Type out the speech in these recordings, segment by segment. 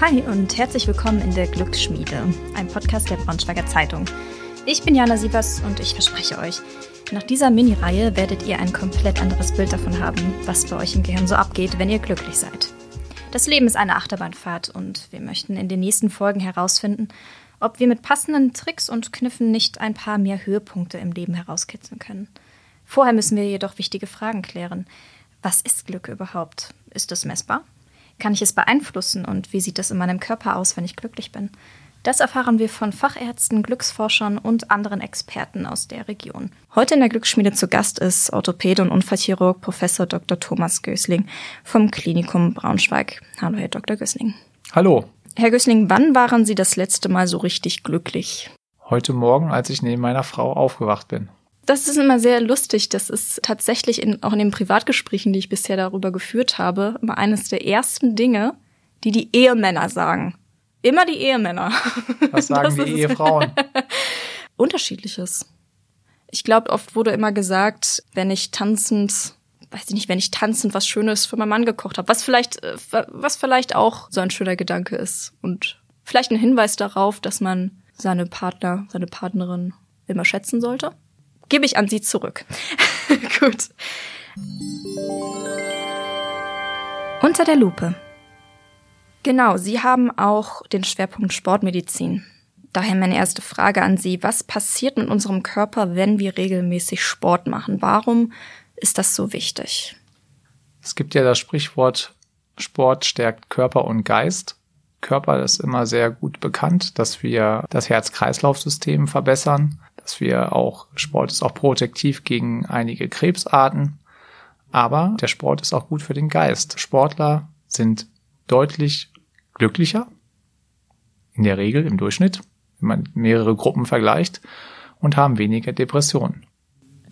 Hi und herzlich willkommen in der Glücksschmiede, ein Podcast der Braunschweiger Zeitung. Ich bin Jana Sievers und ich verspreche euch, nach dieser Mini-Reihe werdet ihr ein komplett anderes Bild davon haben, was bei euch im Gehirn so abgeht, wenn ihr glücklich seid. Das Leben ist eine Achterbahnfahrt und wir möchten in den nächsten Folgen herausfinden, ob wir mit passenden Tricks und Kniffen nicht ein paar mehr Höhepunkte im Leben herauskitzeln können. Vorher müssen wir jedoch wichtige Fragen klären. Was ist Glück überhaupt? Ist es messbar? Kann ich es beeinflussen und wie sieht es in meinem Körper aus, wenn ich glücklich bin? Das erfahren wir von Fachärzten, Glücksforschern und anderen Experten aus der Region. Heute in der Glücksschmiede zu Gast ist Orthopäde und Unfallchirurg Professor Dr. Thomas Gößling vom Klinikum Braunschweig. Hallo, Herr Dr. Gößling. Hallo. Herr Gößling, wann waren Sie das letzte Mal so richtig glücklich? Heute Morgen, als ich neben meiner Frau aufgewacht bin. Das ist immer sehr lustig. Das ist tatsächlich in, auch in den Privatgesprächen, die ich bisher darüber geführt habe, immer eines der ersten Dinge, die die Ehemänner sagen. Immer die Ehemänner. Was sagen die Ehefrauen? Unterschiedliches. Ich glaube, oft wurde immer gesagt, wenn ich tanzend, weiß ich nicht, wenn ich tanzend was Schönes für meinen Mann gekocht habe, was vielleicht, äh, was vielleicht auch so ein schöner Gedanke ist und vielleicht ein Hinweis darauf, dass man seine Partner, seine Partnerin immer schätzen sollte gebe ich an Sie zurück. Gut. Unter der Lupe. Genau, Sie haben auch den Schwerpunkt Sportmedizin. Daher meine erste Frage an Sie. Was passiert mit unserem Körper, wenn wir regelmäßig Sport machen? Warum ist das so wichtig? Es gibt ja das Sprichwort, Sport stärkt Körper und Geist. Körper ist immer sehr gut bekannt, dass wir das Herz-Kreislauf-System verbessern dass wir auch, Sport ist auch protektiv gegen einige Krebsarten, aber der Sport ist auch gut für den Geist. Sportler sind deutlich glücklicher, in der Regel im Durchschnitt, wenn man mehrere Gruppen vergleicht, und haben weniger Depressionen.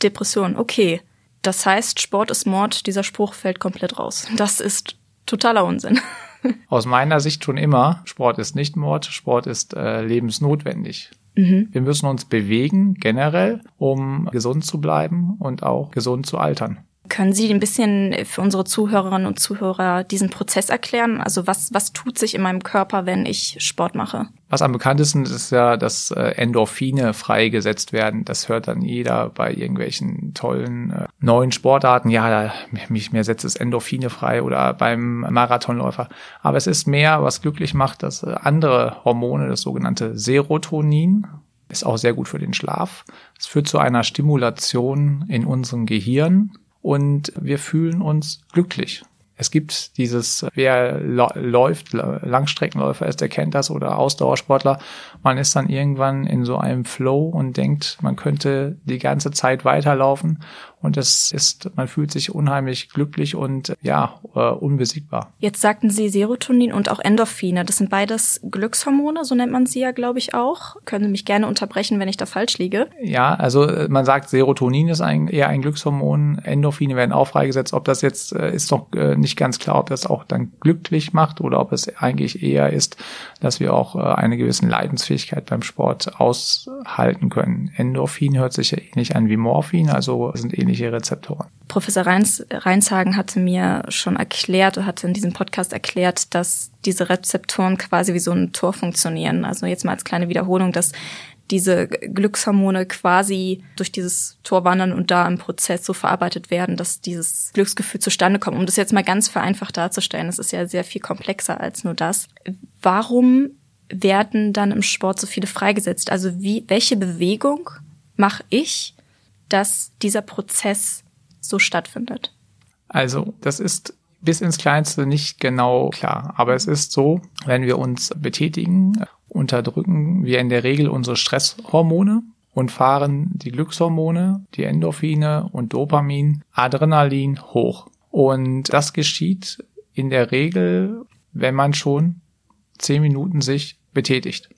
Depression, okay. Das heißt, Sport ist Mord, dieser Spruch fällt komplett raus. Das ist totaler Unsinn. Aus meiner Sicht schon immer, Sport ist nicht Mord, Sport ist äh, lebensnotwendig. Mhm. Wir müssen uns bewegen generell, um gesund zu bleiben und auch gesund zu altern. Können Sie ein bisschen für unsere Zuhörerinnen und Zuhörer diesen Prozess erklären? Also was, was tut sich in meinem Körper, wenn ich Sport mache? Was am bekanntesten ist ja, dass äh, Endorphine freigesetzt werden. Das hört dann jeder bei irgendwelchen tollen äh, neuen Sportarten. Ja, da, mich mir setzt es Endorphine frei oder beim Marathonläufer. Aber es ist mehr, was glücklich macht, dass äh, andere Hormone, das sogenannte Serotonin, ist auch sehr gut für den Schlaf. Es führt zu einer Stimulation in unserem Gehirn und wir fühlen uns glücklich. Es gibt dieses, wer läuft, Langstreckenläufer ist, der kennt das oder Ausdauersportler. Man ist dann irgendwann in so einem Flow und denkt, man könnte die ganze Zeit weiterlaufen und es ist, man fühlt sich unheimlich glücklich und ja, äh, unbesiegbar. Jetzt sagten Sie Serotonin und auch Endorphine. Das sind beides Glückshormone, so nennt man sie ja, glaube ich, auch. Können Sie mich gerne unterbrechen, wenn ich da falsch liege? Ja, also äh, man sagt, Serotonin ist ein, eher ein Glückshormon. Endorphine werden auch freigesetzt. Ob das jetzt äh, ist doch äh, nicht ganz klar, ob das auch dann glücklich macht oder ob es eigentlich eher ist, dass wir auch äh, eine gewisse Leidensfähigkeit beim Sport aushalten können. Endorphin hört sich ja ähnlich an wie Morphin, also sind ähnlich ähnliche Rezeptoren. Professor Reins, Reinshagen hatte mir schon erklärt, hatte in diesem Podcast erklärt, dass diese Rezeptoren quasi wie so ein Tor funktionieren. Also jetzt mal als kleine Wiederholung, dass diese Glückshormone quasi durch dieses Tor wandern und da im Prozess so verarbeitet werden, dass dieses Glücksgefühl zustande kommt. Um das jetzt mal ganz vereinfacht darzustellen, das ist ja sehr viel komplexer als nur das. Warum werden dann im Sport so viele freigesetzt? Also wie, welche Bewegung mache ich, dass dieser Prozess so stattfindet? Also, das ist bis ins Kleinste nicht genau klar. Aber es ist so, wenn wir uns betätigen, unterdrücken wir in der Regel unsere Stresshormone und fahren die Glückshormone, die Endorphine und Dopamin, Adrenalin hoch. Und das geschieht in der Regel, wenn man schon zehn Minuten sich betätigt.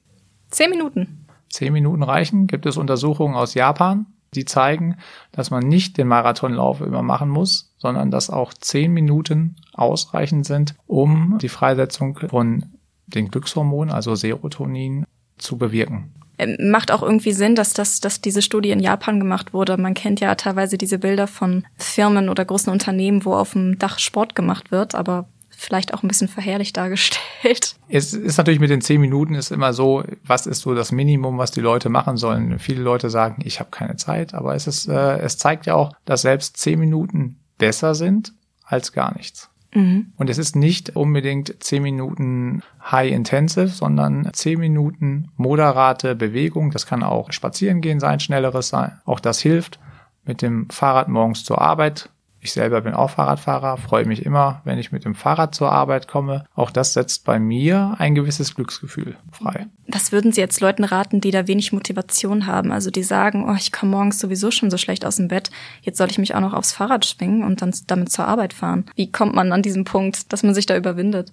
Zehn Minuten? Zehn Minuten reichen. Gibt es Untersuchungen aus Japan, die zeigen, dass man nicht den Marathonlauf immer machen muss, sondern dass auch zehn Minuten ausreichend sind, um die Freisetzung von den Glückshormonen, also Serotonin, zu bewirken. Ähm, macht auch irgendwie Sinn, dass das, dass diese Studie in Japan gemacht wurde. Man kennt ja teilweise diese Bilder von Firmen oder großen Unternehmen, wo auf dem Dach Sport gemacht wird, aber vielleicht auch ein bisschen verherrlicht dargestellt. Es ist natürlich mit den zehn Minuten ist immer so, was ist so das Minimum, was die Leute machen sollen. Viele Leute sagen, ich habe keine Zeit, aber es ist, äh, es zeigt ja auch, dass selbst zehn Minuten besser sind als gar nichts. Mhm. Und es ist nicht unbedingt zehn Minuten High Intensive, sondern zehn Minuten moderate Bewegung. Das kann auch spazieren gehen sein, schnelleres sein. Auch das hilft. Mit dem Fahrrad morgens zur Arbeit ich selber bin auch Fahrradfahrer, freue mich immer, wenn ich mit dem Fahrrad zur Arbeit komme. Auch das setzt bei mir ein gewisses Glücksgefühl frei. Was würden Sie jetzt Leuten raten, die da wenig Motivation haben? Also die sagen, oh, ich komme morgens sowieso schon so schlecht aus dem Bett, jetzt soll ich mich auch noch aufs Fahrrad schwingen und dann damit zur Arbeit fahren. Wie kommt man an diesen Punkt, dass man sich da überwindet?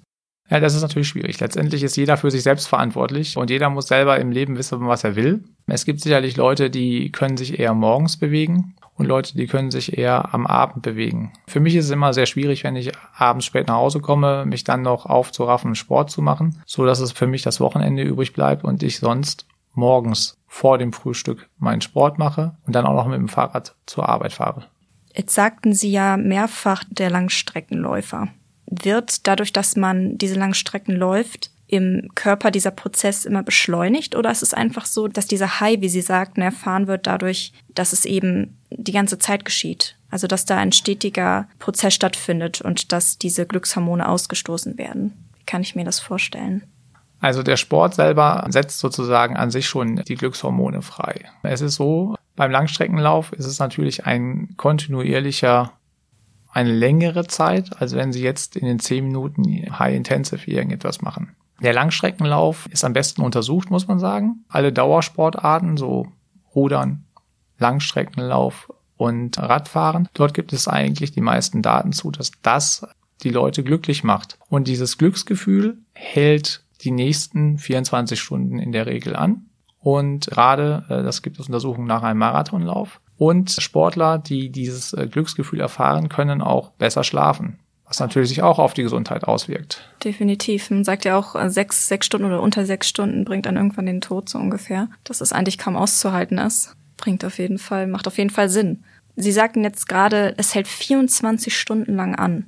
Ja, das ist natürlich schwierig. Letztendlich ist jeder für sich selbst verantwortlich und jeder muss selber im Leben wissen, was er will. Es gibt sicherlich Leute, die können sich eher morgens bewegen und Leute, die können sich eher am Abend bewegen. Für mich ist es immer sehr schwierig, wenn ich abends spät nach Hause komme, mich dann noch aufzuraffen, Sport zu machen, so dass es für mich das Wochenende übrig bleibt und ich sonst morgens vor dem Frühstück meinen Sport mache und dann auch noch mit dem Fahrrad zur Arbeit fahre. Jetzt sagten Sie ja mehrfach der Langstreckenläufer. Wird dadurch, dass man diese langen Strecken läuft, im Körper dieser Prozess immer beschleunigt oder ist es einfach so, dass dieser High, wie Sie sagten, erfahren wird dadurch, dass es eben die ganze Zeit geschieht? Also dass da ein stetiger Prozess stattfindet und dass diese Glückshormone ausgestoßen werden. Wie kann ich mir das vorstellen? Also der Sport selber setzt sozusagen an sich schon die Glückshormone frei. Es ist so, beim Langstreckenlauf ist es natürlich ein kontinuierlicher eine längere Zeit, als wenn Sie jetzt in den zehn Minuten High Intensive irgendetwas machen. Der Langstreckenlauf ist am besten untersucht, muss man sagen. Alle Dauersportarten, so Rudern, Langstreckenlauf und Radfahren, dort gibt es eigentlich die meisten Daten zu, dass das die Leute glücklich macht. Und dieses Glücksgefühl hält die nächsten 24 Stunden in der Regel an. Und gerade, äh, das gibt es Untersuchungen nach einem Marathonlauf. Und Sportler, die dieses äh, Glücksgefühl erfahren, können auch besser schlafen was natürlich sich auch auf die Gesundheit auswirkt. Definitiv. Man sagt ja auch, äh, sechs, sechs Stunden oder unter sechs Stunden bringt dann irgendwann den Tod so ungefähr. Dass es eigentlich kaum auszuhalten ist. Bringt auf jeden Fall, macht auf jeden Fall Sinn. Sie sagten jetzt gerade, es hält 24 Stunden lang an.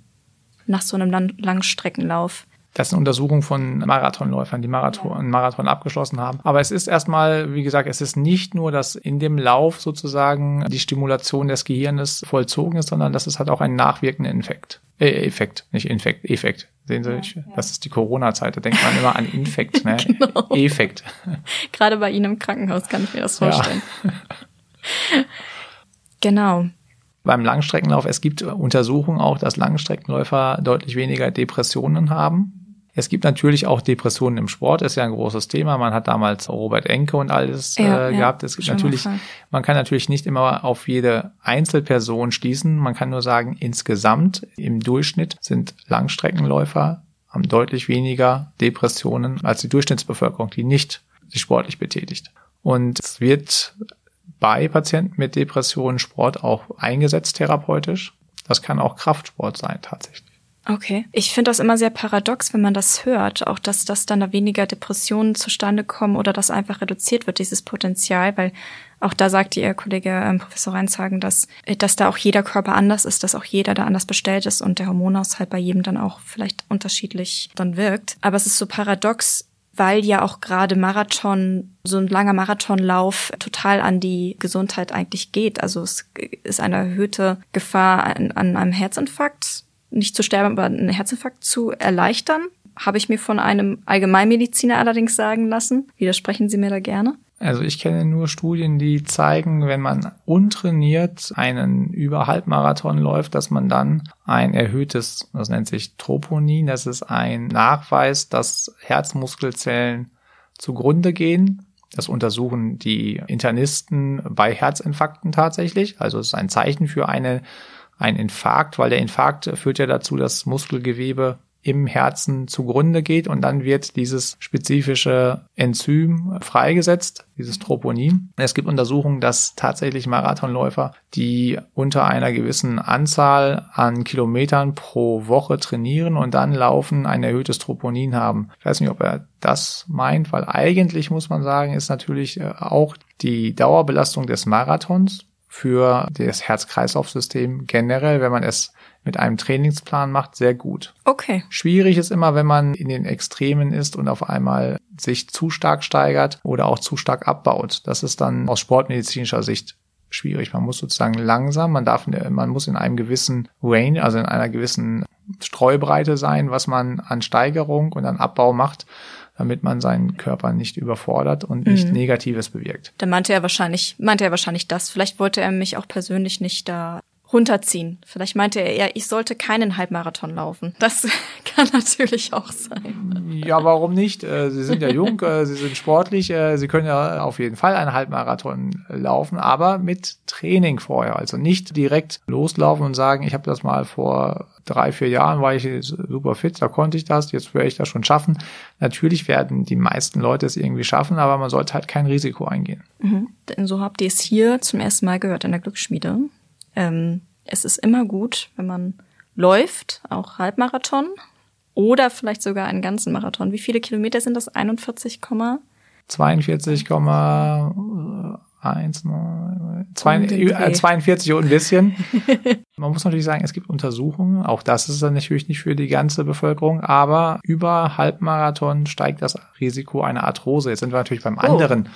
Nach so einem Langstreckenlauf. Das sind Untersuchungen von Marathonläufern, die Marathon, einen Marathon abgeschlossen haben. Aber es ist erstmal, wie gesagt, es ist nicht nur, dass in dem Lauf sozusagen die Stimulation des Gehirnes vollzogen ist, sondern dass es hat auch einen nachwirkenden Effekt. Äh, Effekt, nicht Infekt, Effekt. Sehen Sie, ja, ja. das ist die Corona-Zeit, da denkt man immer an Infekt, ne? genau. Effekt. Gerade bei Ihnen im Krankenhaus kann ich mir das vorstellen. Ja. genau beim Langstreckenlauf, es gibt Untersuchungen auch, dass Langstreckenläufer deutlich weniger Depressionen haben. Es gibt natürlich auch Depressionen im Sport, ist ja ein großes Thema. Man hat damals Robert Enke und alles ja, äh, gehabt. Es gibt natürlich, man kann natürlich nicht immer auf jede Einzelperson schließen. Man kann nur sagen, insgesamt im Durchschnitt sind Langstreckenläufer haben deutlich weniger Depressionen als die Durchschnittsbevölkerung, die nicht sich sportlich betätigt. Und es wird bei Patienten mit Depressionen Sport auch eingesetzt therapeutisch. Das kann auch Kraftsport sein tatsächlich. Okay. Ich finde das immer sehr paradox, wenn man das hört, auch dass, dass dann da weniger Depressionen zustande kommen oder dass einfach reduziert wird, dieses Potenzial, weil auch da sagte Ihr Kollege ähm, Professor Reinshagen, dass, dass da auch jeder Körper anders ist, dass auch jeder da anders bestellt ist und der Hormonaushalt bei jedem dann auch vielleicht unterschiedlich dann wirkt. Aber es ist so paradox, weil ja auch gerade Marathon, so ein langer Marathonlauf total an die Gesundheit eigentlich geht. Also es ist eine erhöhte Gefahr an, an einem Herzinfarkt nicht zu sterben, aber einen Herzinfarkt zu erleichtern. Habe ich mir von einem Allgemeinmediziner allerdings sagen lassen. Widersprechen Sie mir da gerne? Also ich kenne nur Studien, die zeigen, wenn man untrainiert einen Überhalbmarathon läuft, dass man dann ein erhöhtes, das nennt sich Troponin, das ist ein Nachweis, dass Herzmuskelzellen zugrunde gehen. Das untersuchen die Internisten bei Herzinfarkten tatsächlich. Also es ist ein Zeichen für eine ein Infarkt, weil der Infarkt führt ja dazu, dass Muskelgewebe im Herzen zugrunde geht und dann wird dieses spezifische Enzym freigesetzt, dieses Troponin. Es gibt Untersuchungen, dass tatsächlich Marathonläufer, die unter einer gewissen Anzahl an Kilometern pro Woche trainieren und dann laufen, ein erhöhtes Troponin haben. Ich weiß nicht, ob er das meint, weil eigentlich muss man sagen, ist natürlich äh, auch die Dauerbelastung des Marathons für das Herz-Kreislauf-System generell, wenn man es mit einem Trainingsplan macht, sehr gut. Okay. Schwierig ist immer, wenn man in den Extremen ist und auf einmal sich zu stark steigert oder auch zu stark abbaut. Das ist dann aus sportmedizinischer Sicht schwierig. Man muss sozusagen langsam, man darf, man muss in einem gewissen Range, also in einer gewissen Streubreite sein, was man an Steigerung und an Abbau macht, damit man seinen Körper nicht überfordert und nicht mhm. Negatives bewirkt. Da meinte er wahrscheinlich, meinte er wahrscheinlich das. Vielleicht wollte er mich auch persönlich nicht da runterziehen. Vielleicht meinte er eher, ich sollte keinen Halbmarathon laufen. Das kann natürlich auch sein. Ja, warum nicht? Äh, Sie sind ja jung, äh, Sie sind sportlich, äh, Sie können ja auf jeden Fall einen Halbmarathon laufen, aber mit Training vorher. Also nicht direkt loslaufen und sagen, ich habe das mal vor drei, vier Jahren war ich super fit, da konnte ich das, jetzt werde ich das schon schaffen. Natürlich werden die meisten Leute es irgendwie schaffen, aber man sollte halt kein Risiko eingehen. Mhm. Denn so habt ihr es hier zum ersten Mal gehört in der Glücksschmiede. Ähm, es ist immer gut, wenn man läuft, auch Halbmarathon oder vielleicht sogar einen ganzen Marathon. Wie viele Kilometer sind das? 41, 42, 1, 2, äh, 42 und ein bisschen. Man muss natürlich sagen, es gibt Untersuchungen, auch das ist dann natürlich nicht für die ganze Bevölkerung, aber über Halbmarathon steigt das Risiko einer Arthrose. Jetzt sind wir natürlich beim oh. anderen.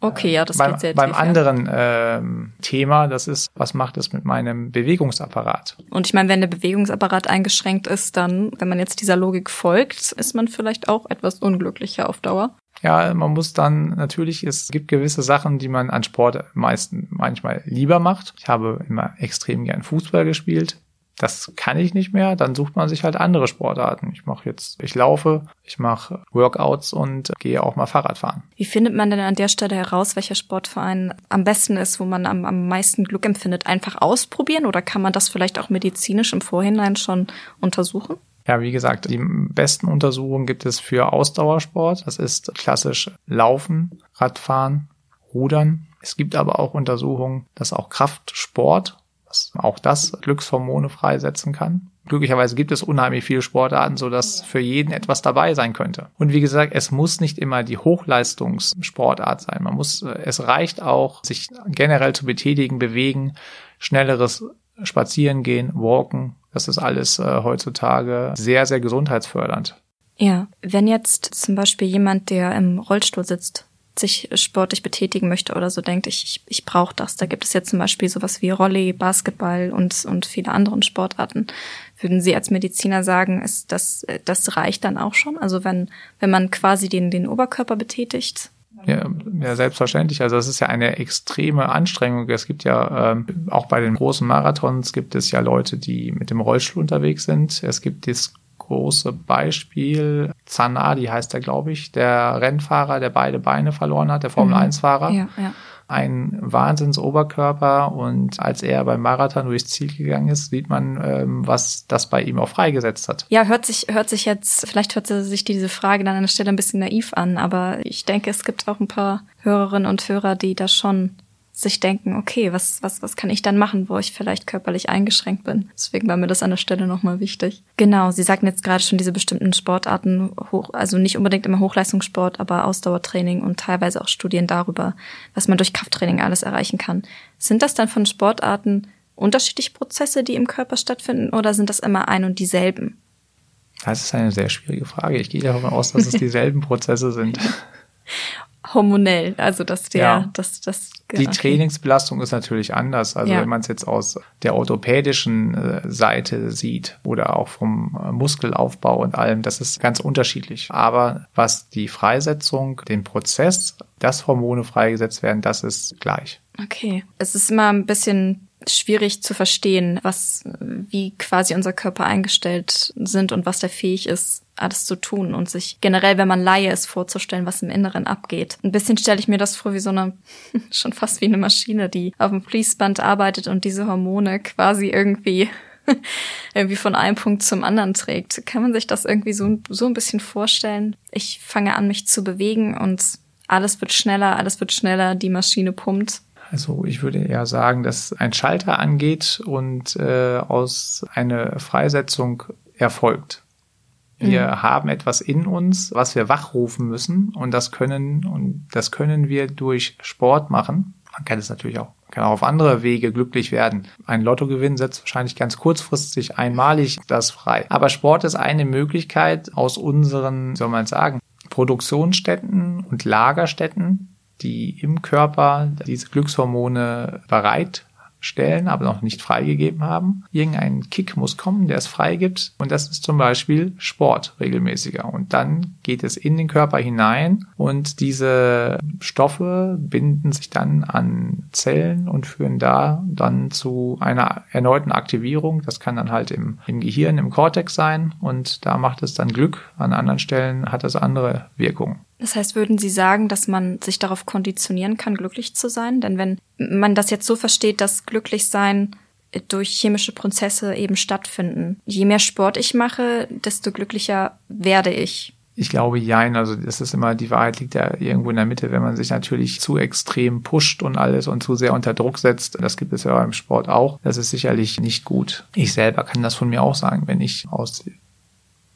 Okay, ja, das beim, geht sehr Beim tief, anderen ja. ähm, Thema, das ist, was macht es mit meinem Bewegungsapparat? Und ich meine, wenn der Bewegungsapparat eingeschränkt ist, dann, wenn man jetzt dieser Logik folgt, ist man vielleicht auch etwas unglücklicher auf Dauer. Ja, man muss dann natürlich, es gibt gewisse Sachen, die man an Sport meisten manchmal lieber macht. Ich habe immer extrem gern Fußball gespielt. Das kann ich nicht mehr, dann sucht man sich halt andere Sportarten. Ich mache jetzt, ich laufe, ich mache Workouts und gehe auch mal Fahrrad fahren. Wie findet man denn an der Stelle heraus, welcher Sportverein am besten ist, wo man am, am meisten Glück empfindet? Einfach ausprobieren oder kann man das vielleicht auch medizinisch im Vorhinein schon untersuchen? Ja, wie gesagt, die besten Untersuchungen gibt es für Ausdauersport. Das ist klassisch Laufen, Radfahren, Rudern. Es gibt aber auch Untersuchungen, dass auch Kraftsport, dass auch das Glückshormone freisetzen kann. Glücklicherweise gibt es unheimlich viele Sportarten, so dass für jeden etwas dabei sein könnte. Und wie gesagt, es muss nicht immer die Hochleistungssportart sein. Man muss, es reicht auch, sich generell zu betätigen, bewegen, schnelleres Spazieren gehen, walken, das ist alles äh, heutzutage sehr, sehr gesundheitsfördernd. Ja, wenn jetzt zum Beispiel jemand, der im Rollstuhl sitzt, sich sportlich betätigen möchte oder so denkt, ich, ich, ich brauche das. Da gibt es jetzt zum Beispiel sowas wie Rolli, Basketball und, und viele andere Sportarten. Würden Sie als Mediziner sagen, ist das, das reicht dann auch schon? Also wenn, wenn man quasi den, den Oberkörper betätigt, ja, ja, selbstverständlich. Also das ist ja eine extreme Anstrengung. Es gibt ja ähm, auch bei den großen Marathons gibt es ja Leute, die mit dem Rollstuhl unterwegs sind. Es gibt das große Beispiel Zanadi heißt er, glaube ich, der Rennfahrer, der beide Beine verloren hat, der Formel 1 Fahrer. Ja, ja ein Wahnsinnsoberkörper und als er beim Marathon durchs Ziel gegangen ist, sieht man, ähm, was das bei ihm auch freigesetzt hat. Ja, hört sich, hört sich jetzt, vielleicht hört sich diese Frage dann an der Stelle ein bisschen naiv an, aber ich denke, es gibt auch ein paar Hörerinnen und Hörer, die das schon sich denken, okay, was, was, was kann ich dann machen, wo ich vielleicht körperlich eingeschränkt bin. Deswegen war mir das an der Stelle nochmal wichtig. Genau, Sie sagten jetzt gerade schon diese bestimmten Sportarten, hoch, also nicht unbedingt immer Hochleistungssport, aber Ausdauertraining und teilweise auch Studien darüber, was man durch Krafttraining alles erreichen kann. Sind das dann von Sportarten unterschiedliche Prozesse, die im Körper stattfinden, oder sind das immer ein und dieselben? Das ist eine sehr schwierige Frage. Ich gehe davon aus, dass es dieselben Prozesse sind. hormonell, also dass der, ja. dass das. Die okay. Trainingsbelastung ist natürlich anders. Also ja. wenn man es jetzt aus der orthopädischen äh, Seite sieht oder auch vom äh, Muskelaufbau und allem, das ist ganz unterschiedlich. Aber was die Freisetzung, den Prozess, dass Hormone freigesetzt werden, das ist gleich. Okay. Es ist immer ein bisschen schwierig zu verstehen, was, wie quasi unser Körper eingestellt sind und was der fähig ist, alles zu tun und sich generell, wenn man Laie ist, vorzustellen, was im Inneren abgeht. Ein bisschen stelle ich mir das vor wie so eine, schon fast wie eine Maschine, die auf dem Fließband arbeitet und diese Hormone quasi irgendwie irgendwie von einem Punkt zum anderen trägt. Kann man sich das irgendwie so, so ein bisschen vorstellen? Ich fange an, mich zu bewegen und alles wird schneller, alles wird schneller, die Maschine pumpt also ich würde eher sagen, dass ein Schalter angeht und äh, aus einer Freisetzung erfolgt. Wir mhm. haben etwas in uns, was wir wachrufen müssen und das können und das können wir durch Sport machen. Man kann es natürlich auch kann auch auf andere Wege glücklich werden. Ein Lottogewinn setzt wahrscheinlich ganz kurzfristig einmalig das frei. Aber Sport ist eine Möglichkeit aus unseren, soll man sagen, Produktionsstätten und Lagerstätten, die im Körper diese Glückshormone bereit stellen, aber noch nicht freigegeben haben. Irgendein Kick muss kommen, der es freigibt. Und das ist zum Beispiel Sport regelmäßiger. Und dann geht es in den Körper hinein und diese Stoffe binden sich dann an Zellen und führen da dann zu einer erneuten Aktivierung. Das kann dann halt im, im Gehirn, im Kortex sein. Und da macht es dann Glück. An anderen Stellen hat es andere Wirkungen. Das heißt, würden Sie sagen, dass man sich darauf konditionieren kann, glücklich zu sein? Denn wenn man das jetzt so versteht, dass Glücklichsein durch chemische Prozesse eben stattfinden. Je mehr Sport ich mache, desto glücklicher werde ich. Ich glaube, jein, also das ist immer, die Wahrheit liegt ja irgendwo in der Mitte, wenn man sich natürlich zu extrem pusht und alles und zu sehr unter Druck setzt. Das gibt es ja im Sport auch. Das ist sicherlich nicht gut. Ich selber kann das von mir auch sagen, wenn ich aus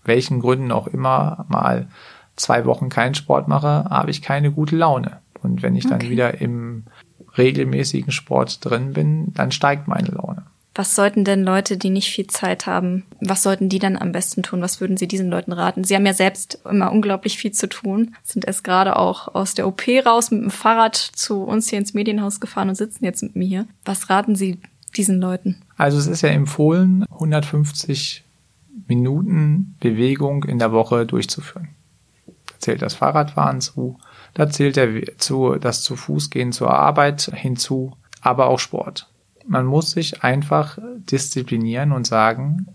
welchen Gründen auch immer mal zwei Wochen keinen Sport mache, habe ich keine gute Laune. Und wenn ich dann okay. wieder im regelmäßigen Sport drin bin, dann steigt meine Laune. Was sollten denn Leute, die nicht viel Zeit haben, was sollten die dann am besten tun? Was würden Sie diesen Leuten raten? Sie haben ja selbst immer unglaublich viel zu tun, sind erst gerade auch aus der OP raus mit dem Fahrrad zu uns hier ins Medienhaus gefahren und sitzen jetzt mit mir hier. Was raten Sie diesen Leuten? Also es ist ja empfohlen, 150 Minuten Bewegung in der Woche durchzuführen zählt das Fahrradfahren zu, da zählt er zu, das zu Fuß gehen zur Arbeit hinzu, aber auch Sport. Man muss sich einfach disziplinieren und sagen,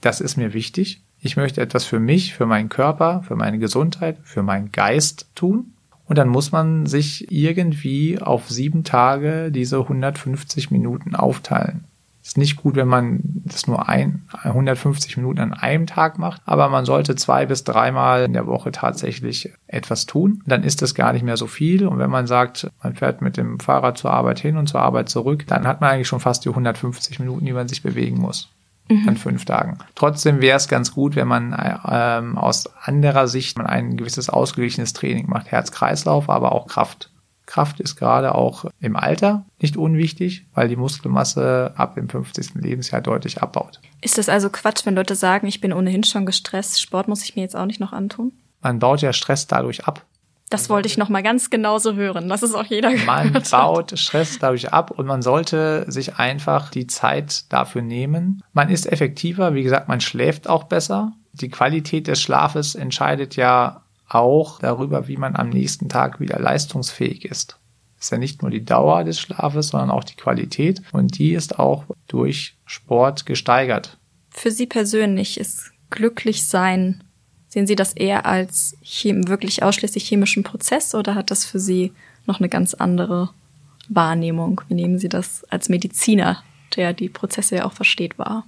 das ist mir wichtig. Ich möchte etwas für mich, für meinen Körper, für meine Gesundheit, für meinen Geist tun. Und dann muss man sich irgendwie auf sieben Tage diese 150 Minuten aufteilen ist nicht gut, wenn man das nur ein, 150 Minuten an einem Tag macht, aber man sollte zwei bis dreimal in der Woche tatsächlich etwas tun. Dann ist das gar nicht mehr so viel. Und wenn man sagt, man fährt mit dem Fahrrad zur Arbeit hin und zur Arbeit zurück, dann hat man eigentlich schon fast die 150 Minuten, die man sich bewegen muss. Mhm. An fünf Tagen. Trotzdem wäre es ganz gut, wenn man ähm, aus anderer Sicht ein gewisses ausgeglichenes Training macht. Herz-Kreislauf, aber auch Kraft. Kraft ist gerade auch im Alter nicht unwichtig, weil die Muskelmasse ab dem 50. Lebensjahr deutlich abbaut. Ist das also Quatsch, wenn Leute sagen, ich bin ohnehin schon gestresst, Sport muss ich mir jetzt auch nicht noch antun? Man baut ja Stress dadurch ab. Das wollte ich noch mal ganz genauso hören. Das ist auch jeder Man baut Stress dadurch ab und man sollte sich einfach die Zeit dafür nehmen. Man ist effektiver, wie gesagt, man schläft auch besser. Die Qualität des Schlafes entscheidet ja auch darüber, wie man am nächsten Tag wieder leistungsfähig ist. Das ist ja nicht nur die Dauer des Schlafes, sondern auch die Qualität und die ist auch durch Sport gesteigert. Für Sie persönlich ist glücklich sein, sehen Sie das eher als wirklich ausschließlich chemischen Prozess oder hat das für Sie noch eine ganz andere Wahrnehmung? Wie nehmen Sie das als Mediziner, der die Prozesse ja auch versteht, wahr?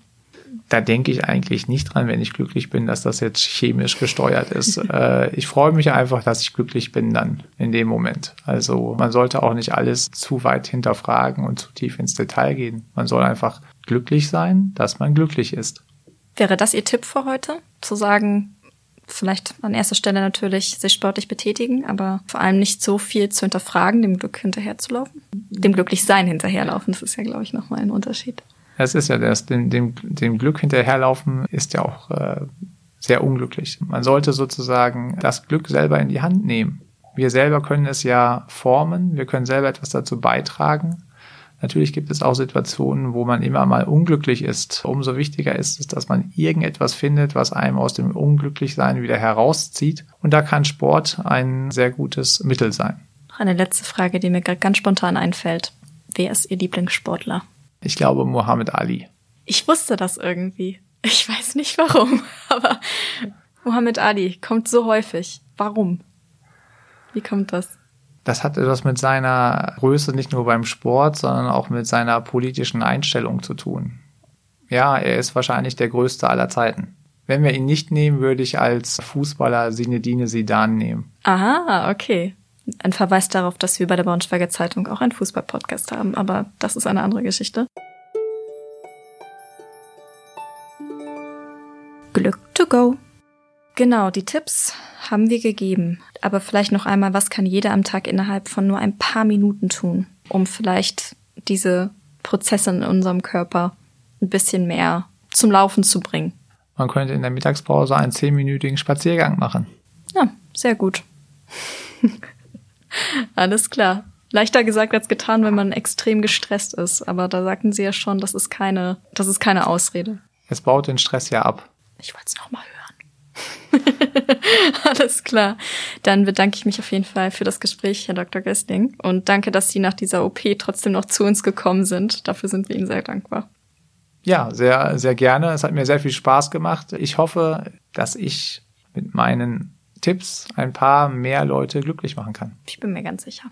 Da denke ich eigentlich nicht dran, wenn ich glücklich bin, dass das jetzt chemisch gesteuert ist. äh, ich freue mich einfach, dass ich glücklich bin dann in dem Moment. Also man sollte auch nicht alles zu weit hinterfragen und zu tief ins Detail gehen. Man soll einfach glücklich sein, dass man glücklich ist. Wäre das Ihr Tipp für heute? Zu sagen, vielleicht an erster Stelle natürlich sich sportlich betätigen, aber vor allem nicht so viel zu hinterfragen, dem Glück hinterherzulaufen? Dem Glücklichsein hinterherlaufen, das ist ja, glaube ich, nochmal ein Unterschied. Das ist ja das, dem, dem, dem Glück hinterherlaufen ist ja auch äh, sehr unglücklich. Man sollte sozusagen das Glück selber in die Hand nehmen. Wir selber können es ja formen, wir können selber etwas dazu beitragen. Natürlich gibt es auch Situationen, wo man immer mal unglücklich ist. Umso wichtiger ist es, dass man irgendetwas findet, was einem aus dem Unglücklichsein wieder herauszieht. Und da kann Sport ein sehr gutes Mittel sein. Eine letzte Frage, die mir ganz spontan einfällt. Wer ist Ihr Lieblingssportler? Ich glaube Muhammad Ali. Ich wusste das irgendwie. Ich weiß nicht warum, aber Muhammad Ali kommt so häufig. Warum? Wie kommt das? Das hat etwas mit seiner Größe nicht nur beim Sport, sondern auch mit seiner politischen Einstellung zu tun. Ja, er ist wahrscheinlich der größte aller Zeiten. Wenn wir ihn nicht nehmen, würde ich als Fußballer Sinedine Sidan nehmen. Aha, okay ein Verweis darauf, dass wir bei der Braunschweiger Zeitung auch einen Fußball-Podcast haben, aber das ist eine andere Geschichte. Glück to go. Genau, die Tipps haben wir gegeben. Aber vielleicht noch einmal, was kann jeder am Tag innerhalb von nur ein paar Minuten tun, um vielleicht diese Prozesse in unserem Körper ein bisschen mehr zum Laufen zu bringen. Man könnte in der Mittagspause einen zehnminütigen Spaziergang machen. Ja, sehr gut. Alles klar. Leichter gesagt als getan, wenn man extrem gestresst ist. Aber da sagten sie ja schon, das ist keine, das ist keine Ausrede. Es baut den Stress ja ab. Ich wollte es nochmal hören. Alles klar. Dann bedanke ich mich auf jeden Fall für das Gespräch, Herr Dr. Gessling. Und danke, dass Sie nach dieser OP trotzdem noch zu uns gekommen sind. Dafür sind wir Ihnen sehr dankbar. Ja, sehr, sehr gerne. Es hat mir sehr viel Spaß gemacht. Ich hoffe, dass ich mit meinen Tipps ein paar mehr Leute glücklich machen kann. Ich bin mir ganz sicher.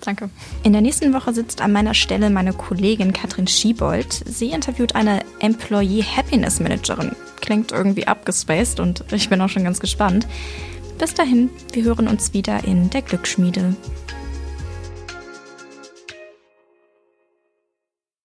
Danke. In der nächsten Woche sitzt an meiner Stelle meine Kollegin Katrin Schiebold. Sie interviewt eine Employee Happiness Managerin. Klingt irgendwie abgespaced und ich bin auch schon ganz gespannt. Bis dahin, wir hören uns wieder in der Glücksschmiede.